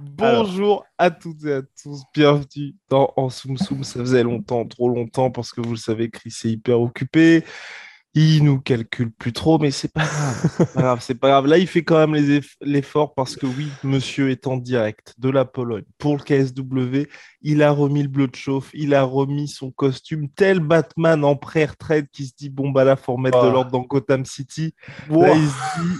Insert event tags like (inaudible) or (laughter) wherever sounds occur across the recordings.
Bonjour à toutes et à tous, bienvenue dans En Soum Soum. Ça faisait longtemps, trop longtemps, parce que vous le savez, Chris est hyper occupé. Il nous calcule plus trop, mais c'est pas grave. C'est pas grave. Là, il fait quand même les eff- l'effort parce que oui, monsieur est en direct de la Pologne pour le KSW. Il a remis le bleu de chauffe, il a remis son costume, tel Batman en pré-retraite qui se dit bon bah là, faut remettre de Ah. l'ordre dans Gotham City. Là, il se dit,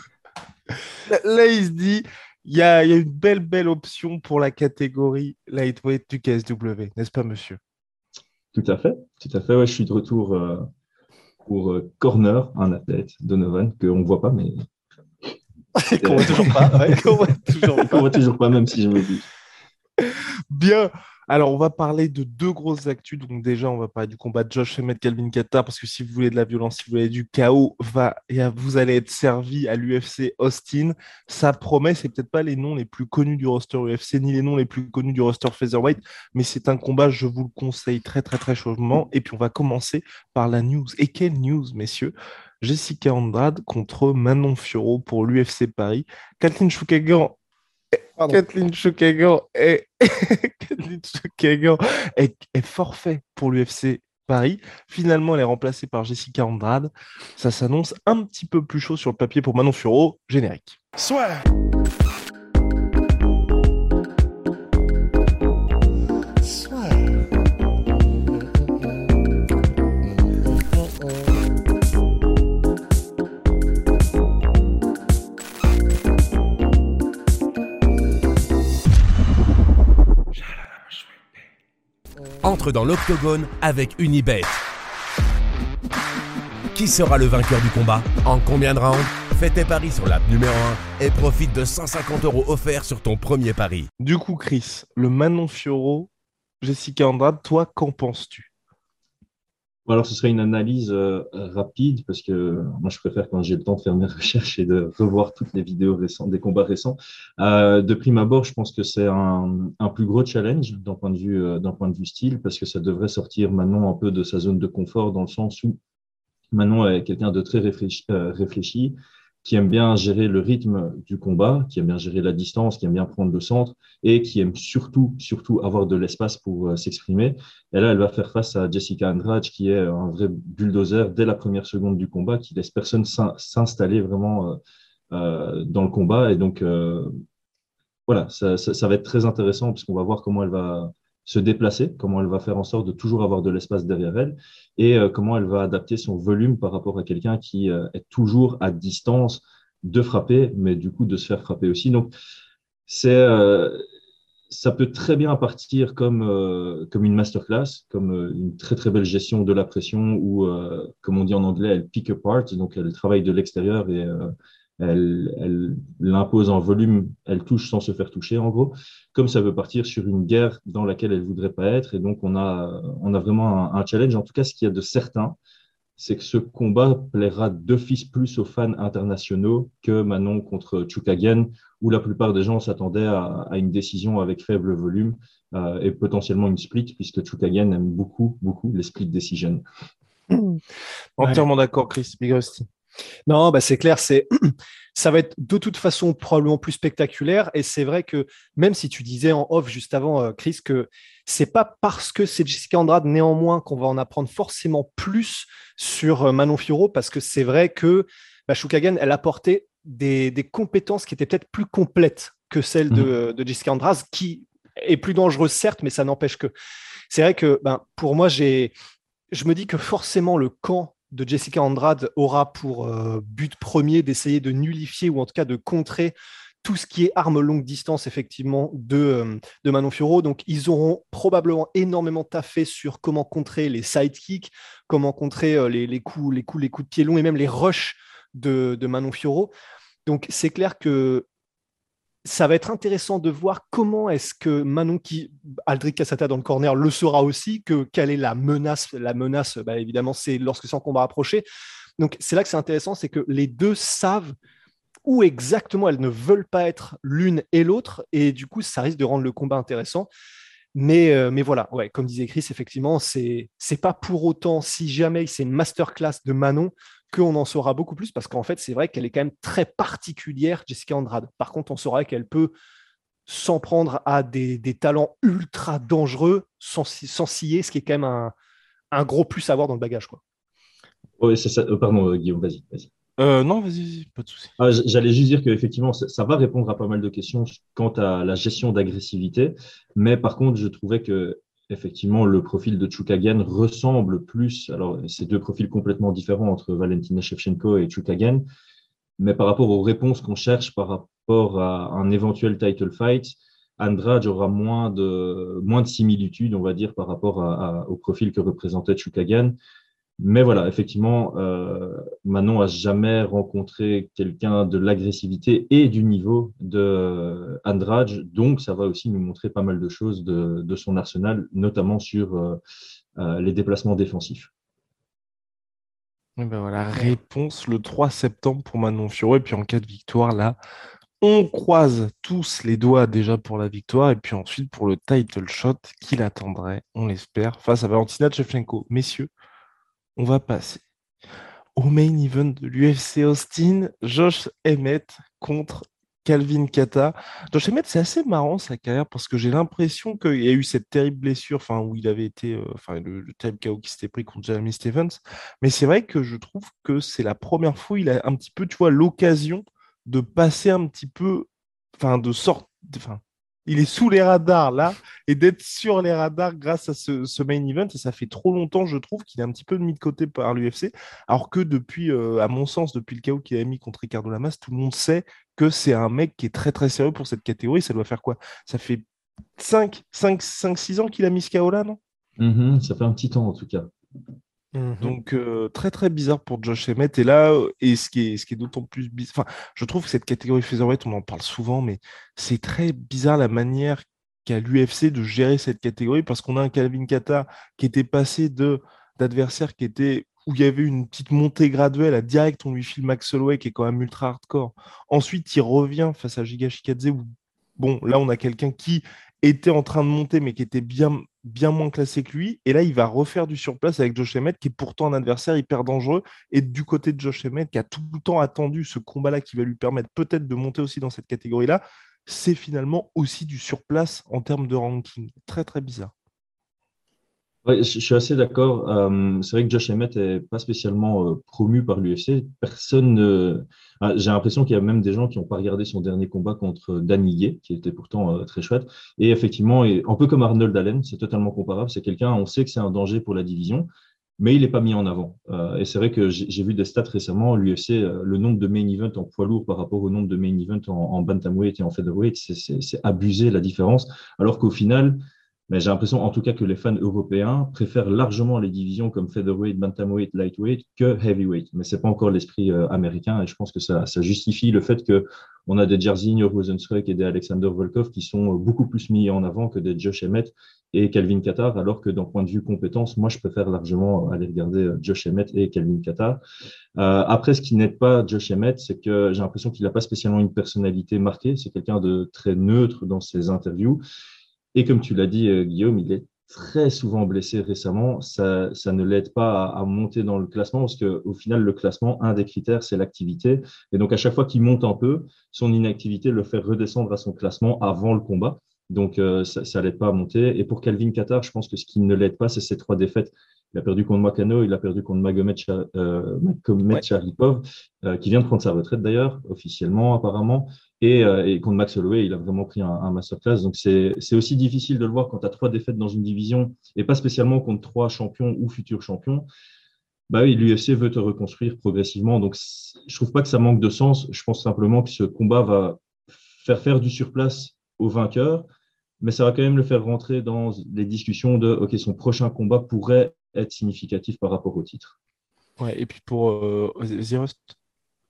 là, là, il se dit, il y a, il y a une belle, belle option pour la catégorie lightweight du KSW, n'est-ce pas, monsieur? Tout à fait, tout à fait. Ouais, je suis de retour euh, pour euh, Corner, un athlète, Donovan, qu'on ne voit pas, mais (laughs) Qu'on voit toujours pas. ouais, qu'on voit toujours (laughs) qu'on pas. voit toujours pas, même si je me dis. Bien. Alors, on va parler de deux grosses actus. Donc, déjà, on va parler du combat de Josh Emmett, Calvin Qatar, parce que si vous voulez de la violence, si vous voulez du chaos, vous allez être servi à l'UFC Austin. Ça promet, c'est peut-être pas les noms les plus connus du roster UFC, ni les noms les plus connus du roster Featherweight, mais c'est un combat, je vous le conseille très, très, très chaudement. Et puis, on va commencer par la news. Et quelle news, messieurs? Jessica Andrade contre Manon Fiorot pour l'UFC Paris. Kathleen Choukagan Pardon. Kathleen est... (laughs) Est... est forfait pour l'UFC Paris. Finalement, elle est remplacée par Jessica Andrade. Ça s'annonce un petit peu plus chaud sur le papier pour Manon Furo. Générique. Soit. Dans l'octogone avec Unibet. Qui sera le vainqueur du combat En combien de rounds Fais tes paris sur l'app numéro 1 et profite de 150 euros offerts sur ton premier pari. Du coup, Chris, le Manon Fioro, Jessica Andrade, toi, qu'en penses-tu? Alors, ce serait une analyse euh, rapide parce que moi, je préfère quand j'ai le temps de faire mes (laughs) recherches et de revoir toutes les vidéos récentes, des combats récents. Euh, de prime abord, je pense que c'est un, un plus gros challenge d'un point de vue, euh, point de vue style parce que ça devrait sortir Manon un peu de sa zone de confort dans le sens où Manon est quelqu'un de très réfléchi, euh, réfléchi, qui aime bien gérer le rythme du combat, qui aime bien gérer la distance, qui aime bien prendre le centre et qui aime surtout, avoir de l'espace pour euh, s'exprimer. Et là, elle va faire face à Jessica Andrade, qui est un vrai bulldozer dès la première seconde du combat, qui laisse personne s'in- s'installer vraiment euh, euh, dans le combat. Et donc, voilà, ça, ça, ça va être très intéressant parce qu'on va voir comment elle va se déplacer, comment elle va faire en sorte de toujours avoir de l'espace derrière elle et euh, comment elle va adapter son volume par rapport à quelqu'un qui euh, est toujours à distance de frapper, mais du coup de se faire frapper aussi. Donc, c'est euh, ça peut très bien partir comme, comme une masterclass, comme une très très belle gestion de la pression ou, comme on dit en anglais, elle pick apart, donc elle travaille de l'extérieur et elle, l'impose en volume, elle touche sans se faire toucher en gros, comme ça veut partir sur une guerre dans laquelle elle voudrait pas être. Et donc on a, on a vraiment un, un challenge. En tout cas, ce qu'il y a de certain, c'est que ce combat plaira d'office plus aux fans internationaux que Manon contre Chukagian, où la plupart des gens s'attendaient à, à une décision avec faible volume euh, et potentiellement une split, puisque Chukagian aime beaucoup, beaucoup les split decisions. Entièrement d'accord, Chris. Big Rusty. Non, bah c'est clair, c'est (clears throat) ça va être de toute façon probablement plus spectaculaire. Et c'est vrai que même si tu disais en off juste avant, euh, Chris, que c'est pas parce que c'est Jessica Andrade néanmoins qu'on va en apprendre forcément plus sur euh, Manon Fiorot, parce que c'est vrai que bah, Shukagan, elle apportait des, des compétences qui étaient peut-être plus complètes que celles de, de Jessica Andrade, qui est plus dangereuse certes, mais ça n'empêche que c'est vrai que ben, pour moi, j'ai, je me dis que forcément le camp de Jessica Andrade aura pour euh, but premier d'essayer de nullifier ou en tout cas de contrer tout ce qui est arme longue distance effectivement de, euh, Manon Fiorot. Donc ils auront probablement énormément taffé sur comment contrer les sidekicks, comment contrer euh, les, coups, les coups, les coups de pied longs et même les rushs de, de Manon Fiorot. Donc c'est clair que ça va être intéressant de voir comment est-ce que Manon qui Aldric Cassata dans le corner le saura aussi que quelle est la menace la menace bah, évidemment c'est lorsque c'est en combat approché. Donc c'est là que c'est intéressant c'est que les deux savent où exactement elles ne veulent pas être l'une et l'autre et du coup ça risque de rendre le combat intéressant. Mais, euh, mais voilà, ouais, comme disait Chris, effectivement, c'est pas pour autant, si jamais c'est une masterclass de Manon, qu'on en saura beaucoup plus, parce qu'en fait, c'est vrai qu'elle est quand même très particulière, Jessica Andrade. Par contre, on saura qu'elle peut s'en prendre à des, des, talents ultra dangereux sans, sans scier, ce qui est quand même un, un gros plus à avoir dans le bagage. Quoi. Oui, c'est ça. Euh, pardon, euh, Guillaume, vas-y. Vas euh, non, vas-y, pas de souci. Ah, J'allais juste dire qu'effectivement, ça, ça, va répondre à pas mal de questions quant à la gestion d'agressivité. Mais par contre, je trouvais que effectivement, le profil de Chukagan ressemble plus. Alors, c'est deux profils complètement différents entre Valentina Shevchenko et Chukagan. Mais par rapport aux réponses qu'on cherche par rapport à un éventuel title fight, Andrade aura moins de, similitudes, on va dire, par rapport au profil que représentait Chukagan. Mais voilà, effectivement, euh, Manon a jamais rencontré quelqu'un de l'agressivité et du niveau de Andrade, donc ça va aussi nous montrer pas mal de choses de, de son arsenal, notamment sur euh, euh, les déplacements défensifs. Et ben voilà, réponse le 3 septembre pour Manon Fiorot. Et puis en cas de victoire, là, on croise tous les doigts déjà pour la victoire. Et puis ensuite pour le title shot qui l'attendrait, on l'espère, face à Valentina Shevchenko. Messieurs, on va passer au main event de l'UFC Austin, Josh Emmett contre Calvin Kata. Josh Emmett, c'est assez marrant sa carrière parce que j'ai l'impression qu'il y a eu cette terrible blessure, enfin où il avait été, euh, enfin le, le terrible chaos qui s'était pris contre Jeremy Stevens. Mais c'est vrai que je trouve que c'est la première fois où il a un petit peu, tu vois, l'occasion de passer un petit peu, enfin de sorte, enfin il est sous les radars là et d'être sur les radars grâce à ce, main event. Et ça fait trop longtemps, je trouve, qu'il est un petit peu mis de côté par l'UFC. Alors que depuis, euh, à mon sens, depuis le chaos qu'il a mis contre Ricardo Lamas, tout le monde sait que c'est un mec qui est très très sérieux pour cette catégorie. Ça doit faire quoi? Ça fait 5, 5, 5, 6 ans qu'il a mis ce KO là, non? Mm -hmm, Ça fait un petit temps en tout cas. Mmh. Donc très très bizarre pour Josh Emmett. Et là, et ce qui est, est d'autant plus bizarre, je trouve que cette catégorie featherweight, on en parle souvent, mais c'est très bizarre la manière qu'a l'UFC de gérer cette catégorie parce qu'on a un Calvin Kata qui était passé de d'adversaire qui était où il y avait une petite montée graduelle à direct, on lui file Max Holloway qui est quand même ultra hardcore. Ensuite, il revient face à Giga Shikadze où bon, là on a quelqu'un qui était en train de monter mais qui était bien moins classé que lui. Et là, il va refaire du surplace avec Josh Emmett, qui est pourtant un adversaire hyper dangereux. Et du côté de Josh Emmett, qui a tout le temps attendu ce combat-là qui va lui permettre peut-être de monter aussi dans cette catégorie-là, c'est finalement aussi du surplace en termes de ranking. Très, très bizarre. Ouais, je suis assez d'accord. Euh, c'est vrai que Josh Emmett n'est pas spécialement euh, promu par l'UFC. Personne ne. Ah, J'ai l'impression qu'il y a même des gens qui n'ont pas regardé son dernier combat contre Danny Gay, qui était pourtant euh, très chouette. Et effectivement, et, un peu comme Arnold Allen, c'est totalement comparable. C'est quelqu'un, on sait que c'est un danger pour la division, mais il n'est pas mis en avant. Euh, et c'est vrai que j'ai vu des stats récemment. L'UFC, euh, le nombre de main events en poids lourd par rapport au nombre de main events en, en bantamweight et en featherweight, c'est abusé la différence. Alors qu'au final, mais j'ai l'impression, en tout cas, que les fans européens préfèrent largement les divisions comme featherweight, bantamweight, lightweight que heavyweight. Mais c'est pas encore l'esprit euh, américain et je pense que ça, ça, justifie le fait que on a des Jairzinho Rosenstruck et des Alexander Volkov qui sont beaucoup plus mis en avant que des Josh Emmett et Calvin Qatar, alors que d'un point de vue compétence, moi, je préfère largement aller regarder euh, Josh Emmett et Calvin Qatar. Euh, après, ce qui n'aide pas Josh Emmett, c'est que j'ai l'impression qu'il n'a pas spécialement une personnalité marquée. C'est quelqu'un de très neutre dans ses interviews. Et comme tu l'as dit, euh, Guillaume, il est très souvent blessé récemment. Ça, ne l'aide pas à, monter dans le classement parce qu'au final, le classement, un des critères, c'est l'activité. Et donc, à chaque fois qu'il monte un peu, son inactivité le fait redescendre à son classement avant le combat. Donc, euh, ça ne l'aide pas à monter. Et pour Calvin Qatar, je pense que ce qui ne l'aide pas, c'est ces trois défaites. Il a perdu contre Makano, il a perdu contre Magomed, euh, Magomed ouais. Sharipov, euh, qui vient de prendre sa retraite d'ailleurs, officiellement apparemment. Et, euh, et, contre Max Holloway, il a vraiment pris un, un masterclass. Donc, c'est aussi difficile de le voir quand tu as trois défaites dans une division, et pas spécialement contre trois champions ou futurs champions. Bah oui, l'UFC veut te reconstruire progressivement. Donc, je trouve pas que ça manque de sens. Je pense simplement que ce combat va faire faire du surplace au vainqueur, mais ça va quand même le faire rentrer dans les discussions de OK, son prochain combat pourrait être significatif par rapport au titre. Ouais, et puis pour euh,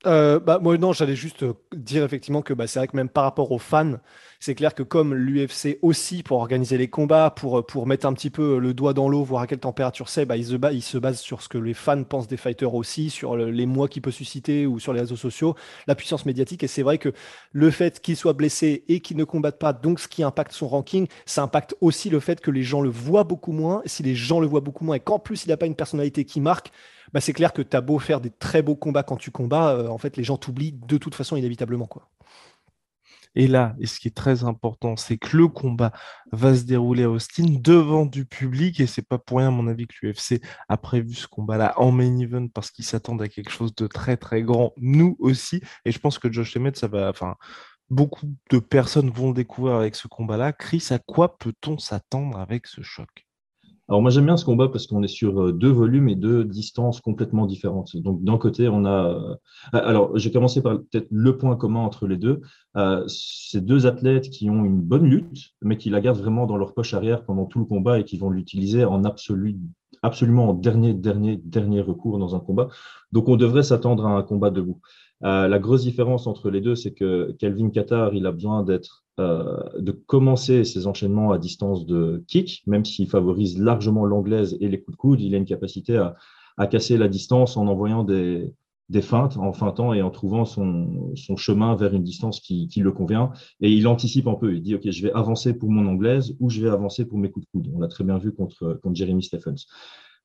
euh, bah, moi, non, j'allais juste dire effectivement que bah, c'est vrai que même par rapport aux fans, c'est clair que comme l'UFC aussi, pour organiser les combats, pour, pour mettre un petit peu le doigt dans l'eau, voir à quelle température c'est, bah, ils, se basent, se basent sur ce que les fans pensent des fighters aussi, sur les mois qu'il peut susciter ou sur les réseaux sociaux, la puissance médiatique. Et c'est vrai que le fait qu'il soit blessé et qu'il ne combatte pas, donc ce qui impacte son ranking, ça impacte aussi le fait que les gens le voient beaucoup moins. Si les gens le voient beaucoup moins et qu'en plus il n'a pas une personnalité qui marque, bah, c'est clair que tu as beau faire des très beaux combats quand tu combats, euh, en fait, les gens t'oublient de toute façon inévitablement. Quoi. Et là, et ce qui est très important, c'est que le combat va se dérouler à Austin devant du public. Et c'est pas pour rien, à mon avis, que l'UFC a prévu ce combat-là en main event parce qu'ils s'attendent à quelque chose de très très grand. Nous aussi. Et je pense que Josh Emmett, ça va. Enfin, beaucoup de personnes vont le découvrir avec ce combat-là. Chris, à quoi peut-on s'attendre avec ce choc? Alors moi j'aime bien ce combat parce qu'on est sur euh, deux volumes et deux distances complètement différentes. Donc d'un côté on a, euh, alors j'ai commencé par peut-être le point commun entre les deux, euh, ces deux athlètes qui ont une bonne lutte, mais qui la gardent vraiment dans leur poche arrière pendant tout le combat et qui vont l'utiliser en absolu, absolument en dernier, dernier, dernier recours dans un combat. Donc on devrait s'attendre à un combat debout. Euh, la grosse différence entre les deux, c'est que Kelvin Qatar, il a besoin d'être, euh, de commencer ses enchaînements à distance de kick, même s'il favorise largement l'anglaise et les coups de coude, il a une capacité à casser la distance en envoyant des, des feintes, en feintant et en trouvant son, son chemin vers une distance qui, qui, le convient. Et il anticipe un peu. Il dit, OK, je vais avancer pour mon anglaise ou je vais avancer pour mes coups de coude. On l'a très bien vu contre, contre Jeremy Stephens.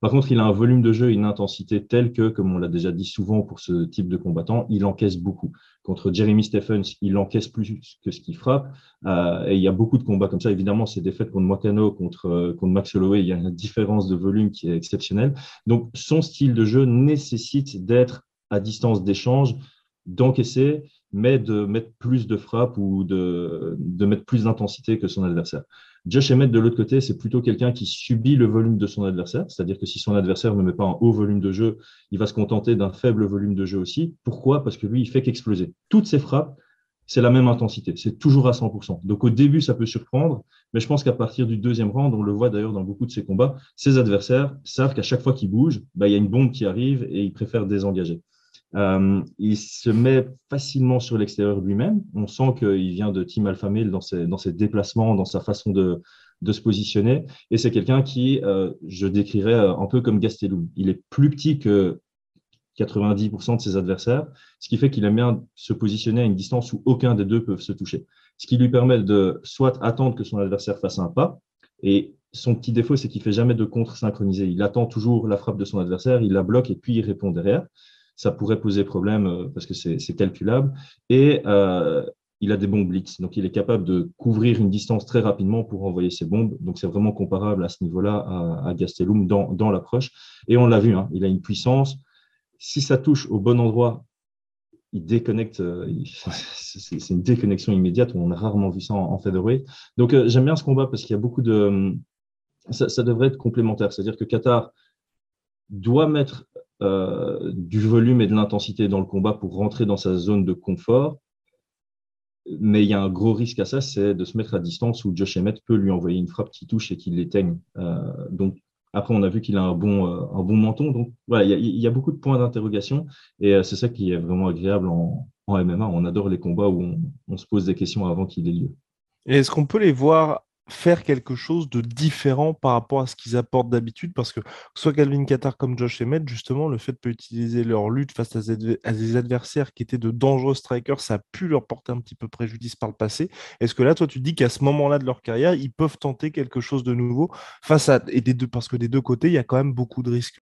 Par contre, il a un volume de jeu, une intensité telle que, comme on l'a déjà dit souvent pour ce type de combattant, il encaisse beaucoup. Contre Jeremy Stephens, il encaisse plus que ce qu'il frappe. Euh, et il y a beaucoup de combats comme ça. Évidemment, c'est des faits contre Moicano, contre, euh, contre Max Holloway. Il y a une différence de volume qui est exceptionnelle. Donc, son style de jeu nécessite d'être à distance d'échange, d'encaisser mais de mettre plus de frappe ou de, mettre plus d'intensité que son adversaire. Josh Emmett, de l'autre côté, c'est plutôt quelqu'un qui subit le volume de son adversaire, c'est-à-dire que si son adversaire ne met pas un haut volume de jeu, il va se contenter d'un faible volume de jeu aussi. Pourquoi? Parce que lui, il fait qu'exploser. Toutes ses frappes, c'est la même intensité, c'est toujours à 100%. Donc au début, ça peut surprendre, mais je pense qu'à partir du deuxième round, on le voit d'ailleurs dans beaucoup de ses combats, ses adversaires savent qu'à chaque fois qu'il bouge, bah, il y a une bombe qui arrive et ils préfèrent désengager. Euh, il se met facilement sur l'extérieur lui-même. On sent qu'il vient de Team Alpha Male dans ses, dans ses déplacements, dans sa façon de, de se positionner. Et c'est quelqu'un qui, euh, je décrirais euh, un peu comme Gastelum. Il est plus petit que 90% de ses adversaires, ce qui fait qu'il aime bien se positionner à une distance où aucun des deux peuvent se toucher. Ce qui lui permet de soit attendre que son adversaire fasse un pas, et son petit défaut, c'est qu'il fait jamais de contre synchronisé. Il attend toujours la frappe de son adversaire, il la bloque et puis il répond derrière ça pourrait poser problème euh, parce que c'est calculable. Et euh, il a des bombes blitz, donc il est capable de couvrir une distance très rapidement pour envoyer ses bombes. Donc c'est vraiment comparable à ce niveau-là à, Gastelum dans, dans l'approche. Et on l'a vu, hein, il a une puissance. Si ça touche au bon endroit, il déconnecte. Euh, (laughs) c'est une déconnexion immédiate. On a rarement vu ça en, en. Donc j'aime bien ce combat parce qu'il y a beaucoup de. Ça devrait être complémentaire, c'est-à-dire que Qatar doit mettre euh, du volume et de l'intensité dans le combat pour rentrer dans sa zone de confort. Mais il y a un gros risque à ça, c'est de se mettre à distance où Josh Emmett peut lui envoyer une frappe qui touche et qui l'éteigne. Euh, donc après, on a vu qu'il a un bon, euh, un bon menton. Donc voilà, il y, a, beaucoup de points d'interrogation et c'est ça qui est vraiment agréable en, MMA. On adore les combats où on, on se pose des questions avant qu'il ait lieu. Est-ce qu'on peut les voir faire quelque chose de différent par rapport à ce qu'ils apportent d'habitude parce que soit Calvin Qatar comme Josh Emmett, justement, le fait de peut utiliser leur lutte face à des adversaires qui étaient de dangereux strikers, ça a pu leur porter un petit peu préjudice par le passé. Est-ce que là, toi, tu dis qu'à ce moment-là de leur carrière, ils peuvent tenter quelque chose de nouveau face à et des deux parce que des deux côtés, il y a quand même beaucoup de risques.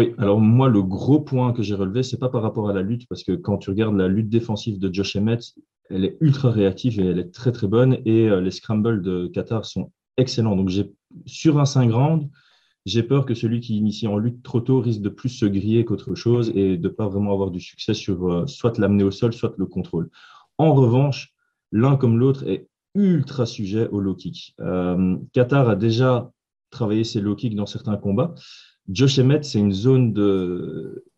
Oui, alors moi, le gros point que j'ai relevé, c'est pas par rapport à la lutte, parce que quand tu regardes la lutte défensive de Josh Emmett, elle est ultra réactive et elle est très très bonne, et euh, les scrambles de Qatar sont excellents. Donc j'ai sur un 5 rounds, j'ai peur que celui qui initie en lutte trop tôt risque de plus se griller qu'autre chose et de pas vraiment avoir du succès sur euh, soit l'amener au sol, soit le contrôle. En revanche, l'un comme l'autre est ultra sujet au low kick. Euh, Qatar a déjà travaillé ses low kicks dans certains combats. Josh Emmett, c'est une zone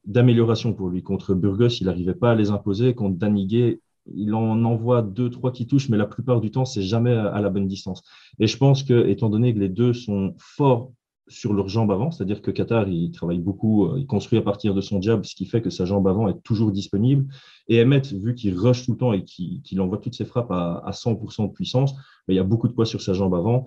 d'amélioration pour lui. Contre Burgos, il n'arrivait pas à les imposer. Contre Danigé, il en envoie deux, trois qui touchent, mais la plupart du temps, c'est jamais à la bonne distance. Et je pense que, étant donné que les deux sont forts sur leur jambe avant, c'est-à-dire que Qatar, il travaille beaucoup, euh, il construit à partir de son jab, ce qui fait que sa jambe avant est toujours disponible. Et Emmett, vu qu'il rush tout le temps et qu'il envoie toutes ses frappes à, 100% de puissance, il y a beaucoup de poids sur sa jambe avant.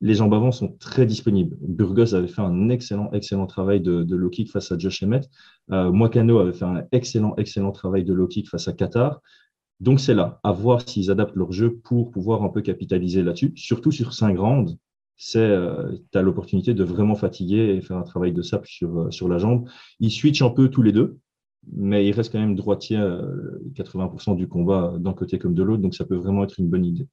Les jambes avant sont très disponibles. Burgos avait fait un excellent, excellent travail de, kick face à Josh Emmett. Euh, Moicano avait fait un excellent, excellent travail de low face à Qatar. Donc c'est là, à voir s'ils adaptent leur jeu pour pouvoir un peu capitaliser là-dessus, surtout sur 5 rounds c'est euh, as l'opportunité de vraiment fatiguer et faire un travail de sable sur, euh, sur la jambe. Ils switchent un peu tous les deux, mais il reste quand même droitier 80% euh, du combat d'un côté comme de l'autre, donc ça peut vraiment être une bonne idée.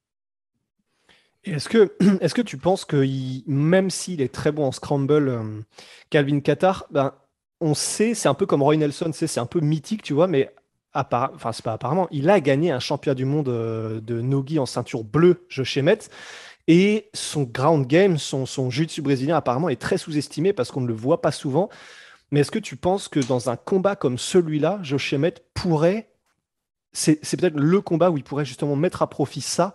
Est-ce que, (clears throat) est que tu penses que même s'il est très bon en scramble, Calvin Qatar, ben, on sait, c'est un peu comme Roy Nelson, c'est un peu mythique, tu vois, mais enfin c'est pas apparemment, il a gagné un championnat du monde de Nogi en ceinture bleue, je Metz. Et son ground game, son, son jiu-jitsu brésilien apparemment est très sous-estimé parce qu'on ne le voit pas souvent. Mais est-ce que tu penses que dans un combat comme celui-là, Josh Emmett pourrait, c'est, peut-être le combat où il pourrait justement mettre à profit ça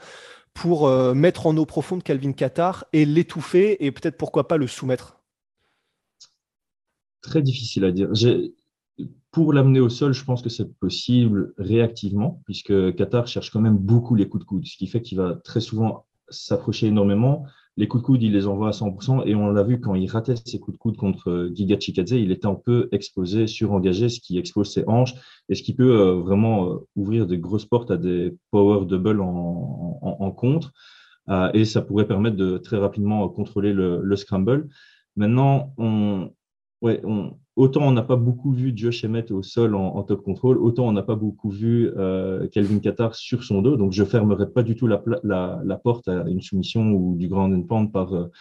pour euh, mettre en eau profonde Calvin Qatar et l'étouffer et peut-être pourquoi pas le soumettre Très difficile à dire. Pour l'amener au sol, je pense que c'est possible réactivement, puisque Qatar cherche quand même beaucoup les coups de coude, ce qui fait qu'il va très souvent s'approchait énormément. Les coups de coude, il les envoie à 100%. Et on l'a vu quand il ratait ses coups de coude contre Giga Chikadze, il était un peu exposé, surengagé, ce qui expose ses hanches et ce qui peut euh, vraiment euh, ouvrir de grosses portes à des power double en, contre. Euh, et ça pourrait permettre de très rapidement contrôler le, le scramble. Maintenant, on, ouais, on, autant on n'a pas beaucoup vu Josh Emmett au sol en, top control, autant on n'a pas beaucoup vu euh, Kelvin Qatar sur son dos. Donc, je fermerai pas du tout la, porte à une soumission ou du grand end par euh,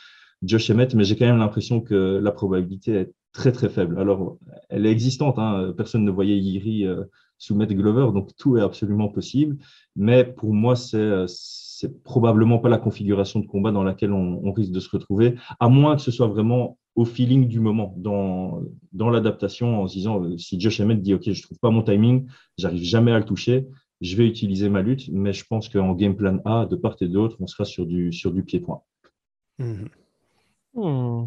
Josh Emmett, mais j'ai quand même l'impression que la probabilité est très, très faible. Alors, elle est existante. Hein. Personne ne voyait Yiri euh, soumettre Glover, donc tout est absolument possible. Mais pour moi, c'est c'est probablement pas la configuration de combat dans laquelle on, risque de se retrouver, à moins que ce soit vraiment au feeling du moment, dans, dans l'adaptation, en se disant euh, si Josh Emmett dit OK, je trouve pas mon timing, j'arrive jamais à le toucher, je vais utiliser ma lutte, mais je pense qu'en game plan A, de part et d'autre, on sera sur du, sur du pied-point. Mhm. Hmm.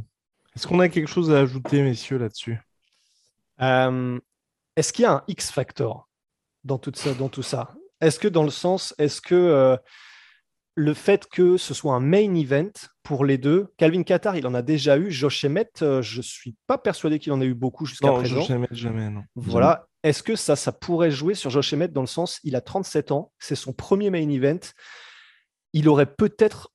Est-ce qu'on a quelque chose à ajouter, messieurs, là-dessus? Euh, Est-ce qu'il y a un X-factor dans tout ça, dans tout ça? Est-ce que dans le sens, est-ce que euh, le fait que ce soit un main event pour les deux. Calvin Qatar, il en a déjà eu. Josh Emmett, euh, je ne suis pas persuadé qu'il en ait eu beaucoup jusqu'à présent. Josh Emmett, jamais, non. Voilà. Est-ce que ça, ça pourrait jouer sur Josh Emmett dans le sens, il a 37 ans, c'est son premier main event. Il aurait peut-être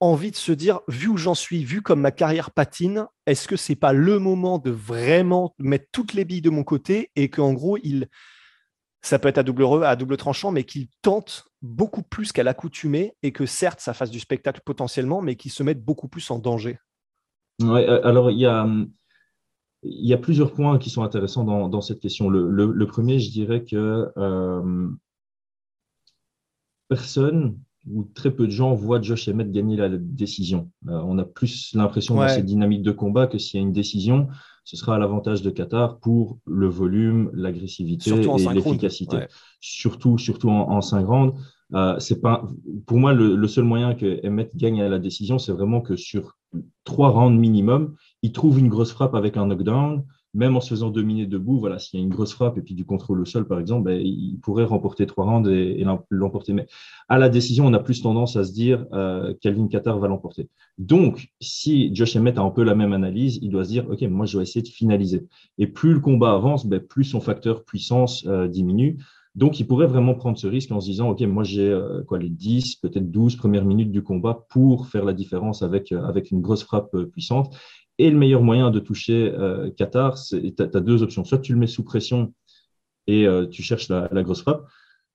envie de se dire, vu où j'en suis, vu comme ma carrière patine, est-ce que c'est pas le moment de vraiment mettre toutes les billes de mon côté et qu'en gros, il, ça peut être à double, à double tranchant, mais qu'il tente beaucoup plus qu'à l'accoutumée et que certes, ça fasse du spectacle potentiellement, mais qu'il se mette beaucoup plus en danger? Euh, alors il y a, il y a plusieurs points qui sont intéressants dans, cette question. Le, premier, je dirais que euh, personne ou très peu de gens voient Josh Emmett gagner la décision. Euh, on a plus l'impression dans cette dynamique de combat que s'il y a une décision, ce sera à l'avantage de Qatar pour le volume, l'agressivité et l'efficacité. Surtout, surtout en, en 5 rounds. Euh, c'est pas, pour moi, le, seul moyen que Emmett gagne à la décision, c'est vraiment que sur trois rounds minimum, il trouve une grosse frappe avec un knockdown, même en se faisant dominer debout. Voilà, s'il y a une grosse frappe et puis du contrôle au sol, par exemple, ben, il pourrait remporter trois rounds et, l'emporter. Mais à la décision, on a plus tendance à se dire euh, Calvin Qatar va l'emporter. Donc, si Josh Emmett a un peu la même analyse, il doit se dire OK, moi, je vais essayer de finaliser. Et plus le combat avance, ben, plus son facteur puissance euh, diminue. Donc, il pourrait vraiment prendre ce risque en se disant, OK, moi, j'ai euh, quoi, les 10, peut-être 12 premières minutes du combat pour faire la différence avec, euh, avec une grosse frappe puissante. Et le meilleur moyen de toucher Qatar, tu as, deux options. Soit tu le mets sous pression et tu cherches la, grosse frappe,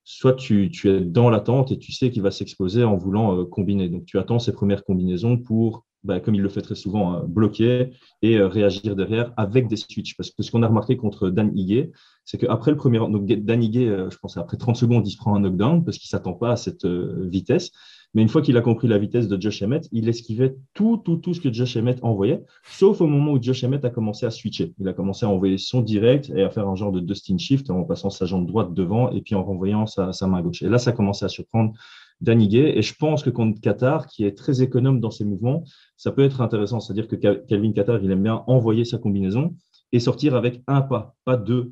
soit tu, es dans l'attente et tu sais qu'il va s'exposer en voulant combiner. Donc, tu attends ces premières combinaisons pour bah, comme il le fait très souvent, hein, bloquer et euh, réagir derrière avec des switches. Parce que ce qu'on a remarqué contre Dan Higuet, c'est qu'après le premier donc Dan Higuet, euh, je pense après 30 secondes, il se prend un knockdown parce qu'il ne s'attend pas à cette euh, vitesse. Mais une fois qu'il a compris la vitesse de Josh Emmett, il esquivait tout, tout, tout ce que Josh Emmett envoyait, sauf au moment où Josh Emmett a commencé à switcher. Il a commencé à envoyer son direct et à faire un genre de Dustin Shift en passant sa jambe droite devant et puis en renvoyant sa, main gauche. Et là, ça a commencé à surprendre Daniguet. Et je pense que contre Qatar, qui est très économe dans ses mouvements, ça peut être intéressant. C'est-à-dire que Calvin Qatar, il aime bien envoyer sa combinaison et sortir avec un pas, pas deux.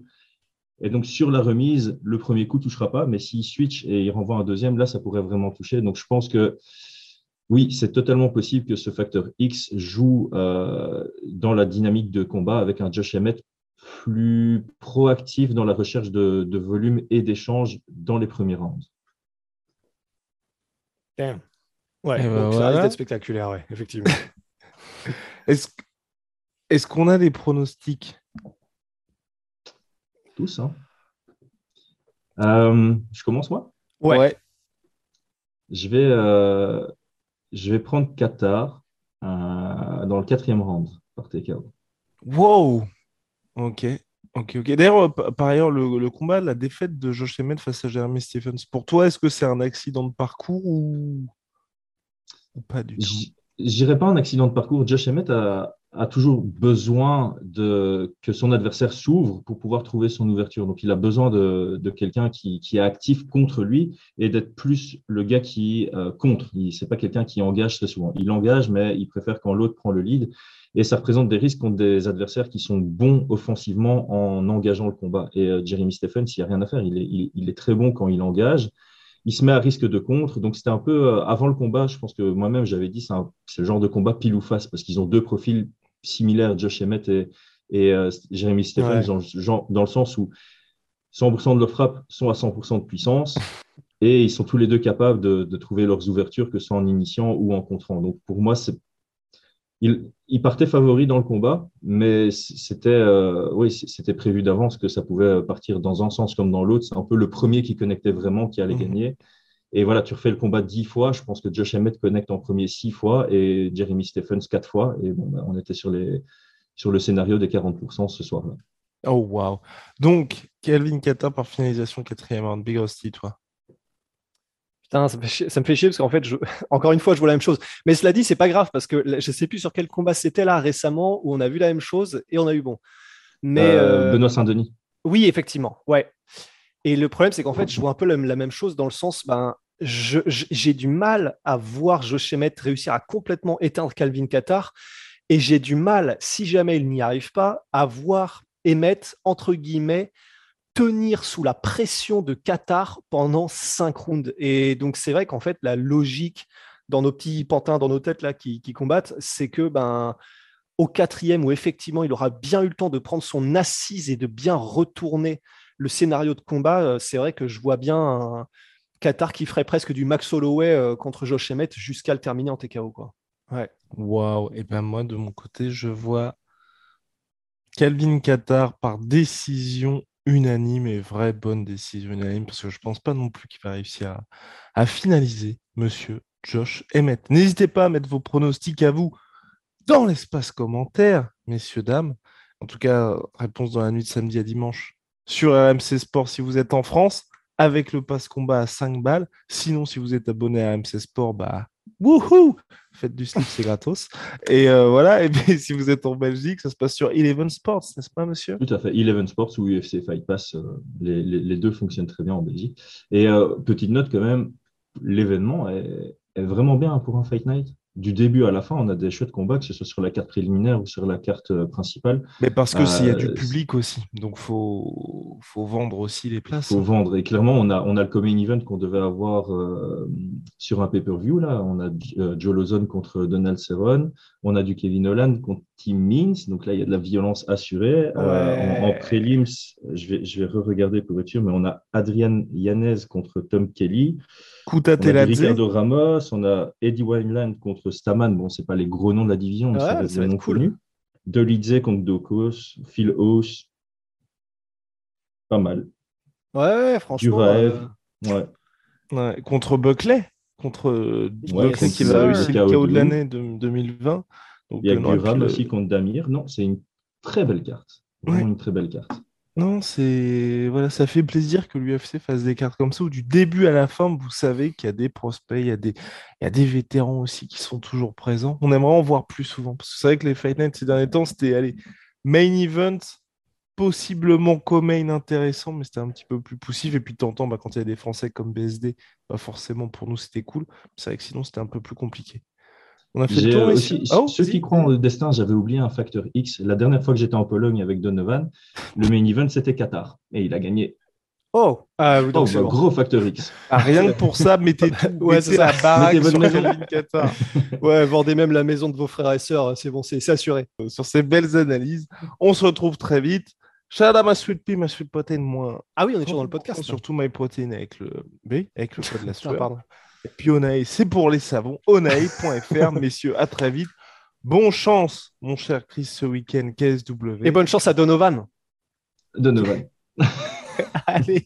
Et donc, sur la remise, le premier coup ne touchera pas, mais s'il switch et il renvoie un deuxième, là, ça pourrait vraiment toucher. Donc, je pense que oui, c'est totalement possible que ce facteur X joue euh, dans la dynamique de combat avec un Josh Emmett plus proactif dans la recherche de, volume et d'échange dans les premiers rounds. Damn. Ouais, eh ben ça risque d'être spectaculaire, ouais, effectivement. (laughs) Est-ce qu'on a des pronostics? Tous. Hein. Euh, je commence moi? Ouais. Je vais, euh, je vais prendre Qatar euh, dans le quatrième round par TKO. Wow Ok. Ok, ok. D'ailleurs, par ailleurs, le, combat, la défaite de Josh Emmett face à Jeremy Stephens, pour toi, est-ce que c'est un accident de parcours ou, ou pas du tout? J'irai pas un accident de parcours. Josh Emmett a, a toujours besoin de, que son adversaire s'ouvre pour pouvoir trouver son ouverture. Donc, il a besoin de, de quelqu'un qui, qui, est actif contre lui et d'être plus le gars qui euh, contre. Ce n'est pas quelqu'un qui engage très souvent. Il engage, mais il préfère quand l'autre prend le lead. Et ça représente des risques contre des adversaires qui sont bons offensivement en engageant le combat. Et euh, Jeremy Stephens, il n'y a rien à faire. Il est, il, est très bon quand il engage il se met à risque de contre. Donc, c'était un peu euh, avant le combat. Je pense que moi-même, j'avais dit c'est le genre de combat pile ou face parce qu'ils ont deux profils similaire, Josh Emmett et, et euh, Jeremy Stephens, dans, dans, le sens où 100% de leurs frappes sont à 100% de puissance (laughs) et ils sont tous les deux capables de, de, trouver leurs ouvertures, que ce soit en initiant ou en contrant. Donc pour moi, c'est il, il, partait favori dans le combat, mais c'était euh, oui, c'était prévu d'avance que ça pouvait partir dans un sens comme dans l'autre. C'est un peu le premier qui connectait vraiment qui allait mhm. gagner. Et voilà, tu refais le combat dix fois. Je pense que Josh Emmett connecte en premier six fois et Jeremy Stephens quatre fois. Et bon, bah, on était sur, les, sur le scénario des 40% ce soir-là. Oh, wow. Donc, Kelvin Kata par finalisation quatrième round. Big Rusty, toi Putain, ça me, fait chier, ça me fait chier parce qu'en fait, je... (laughs) encore une fois, je vois la même chose. Mais cela dit, c'est pas grave parce que je ne sais plus sur quel combat c'était là récemment où on a vu la même chose et on a eu bon. Mais euh, Benoît Saint-Denis. Oui, effectivement. Ouais. Et le problème, c'est qu'en fait, je vois un peu la, même chose dans le sens, ben, j'ai du mal à voir Josh Emmett réussir à complètement éteindre Calvin Qatar. Et j'ai du mal, si jamais il n'y arrive pas, à voir Emmett, entre guillemets, tenir sous la pression de Qatar pendant cinq rounds. Et donc, c'est vrai qu'en fait, la logique dans nos petits pantins, dans nos têtes là qui, qui combattent, c'est que ben, au quatrième, où effectivement, il aura bien eu le temps de prendre son assise et de bien retourner le scénario de combat, euh, c'est vrai que je vois bien un Qatar qui ferait presque du Max Holloway euh, contre Josh Emmett jusqu'à le terminer en TKO. Ouais. Waouh. Et ben moi, de mon côté, je vois Calvin Qatar par décision unanime et vraie bonne décision unanime parce que je pense pas non plus qu'il va réussir à, à, finaliser monsieur Josh Emmett. N'hésitez pas à mettre vos pronostics à vous dans l'espace commentaire, messieurs, dames. En tout cas, réponse dans la nuit de samedi à dimanche sur RMC Sport si vous êtes en France, avec le pass combat à 5 balles. Sinon, si vous êtes abonné à RMC Sport, bah, wouhou Faites du slip, c'est gratos. Et euh, voilà, et si vous êtes en Belgique, ça se passe sur Eleven Sports, n'est-ce pas, monsieur? Tout à fait. Eleven Sports ou UFC Fight Pass, euh, les, deux fonctionnent très bien en Belgique. Et euh, petite note quand même, l'événement est, vraiment bien pour un Fight Night du début à la fin, on a des chouettes combats, que ce soit sur la carte préliminaire ou sur la carte euh, principale. Mais parce que s'il y a du euh, public aussi, donc faut faut vendre aussi les places. Faut vendre et clairement on a on a le coming event qu'on devait avoir euh, sur un pay-per-view là. On a Joe Lozon contre Donald Cerrone, on a du Kevin Holland contre Tim Means, donc là il y a de la violence assurée. en, prélims, je vais je vais re-regarder pour être sûr, mais on a Adrian Yanez contre Tom Kelly. Kuta on a Ricardo Ramos, on a Eddie Wineland contre Staman. Bon, c'est pas les gros noms de la division, mais ouais, ça va être cool. Dolidze contre Dokos, Phil House. Pas mal. Ouais, franchement. Du rêve. Euh, ouais. Contre Buckley contre euh, Ouais, c'est qui va réussir le KO KO de de l'année de 2020. Donc, Il y a euh, non, Guram puis le- aussi contre Damir. Non, c'est une très belle carte. Vraiment une très belle carte. Non, c'est voilà, ça fait plaisir que l'UFC fasse des cartes comme ça où du début à la fin, vous savez qu'il y a des prospects, il y a des, il y a des vétérans aussi qui sont toujours présents. On aimerait en voir plus souvent parce que c'est vrai que les Fight Night ces derniers temps, c'était allez, main event, possiblement co-main intéressant, mais c'était un petit peu plus poussif. Et puis de temps en temps, bah, quand il y a des Français comme BSD, pas forcément pour nous c'était cool. C'est vrai que sinon c'était un peu plus compliqué. On a fait le tour ici. aussi, Oh, ceux qui croient en destin, j'avais oublié un facteur X. La dernière fois que j'étais en Pologne avec Donovan, le main event c'était Qatar et il a gagné. Oh, ah, oui, donc Oh, bah, bon. gros facteur X. Ah, rien que pour ça, mettez (laughs) tout. Ouais, mettez la baraque sur. Calvin Qatar. (laughs) Ouais, vendez même la maison de vos frères et sœurs, c'est bon, c'est assuré. sur ces belles analyses. On se retrouve très vite. Shout out ma sweet pea, ma sweet protein, moi. Ah oui, on est toujours dans le podcast. Surtout my protein avec le B, avec le code de la Ah, sueur. pardon. Et puis Onae, c'est pour les savons. Onae.fr, (laughs) messieurs, à très vite. Bon chance, mon cher Chris, ce week-end KSW. Et bonne chance à Donovan. Donovan. (laughs) Allez.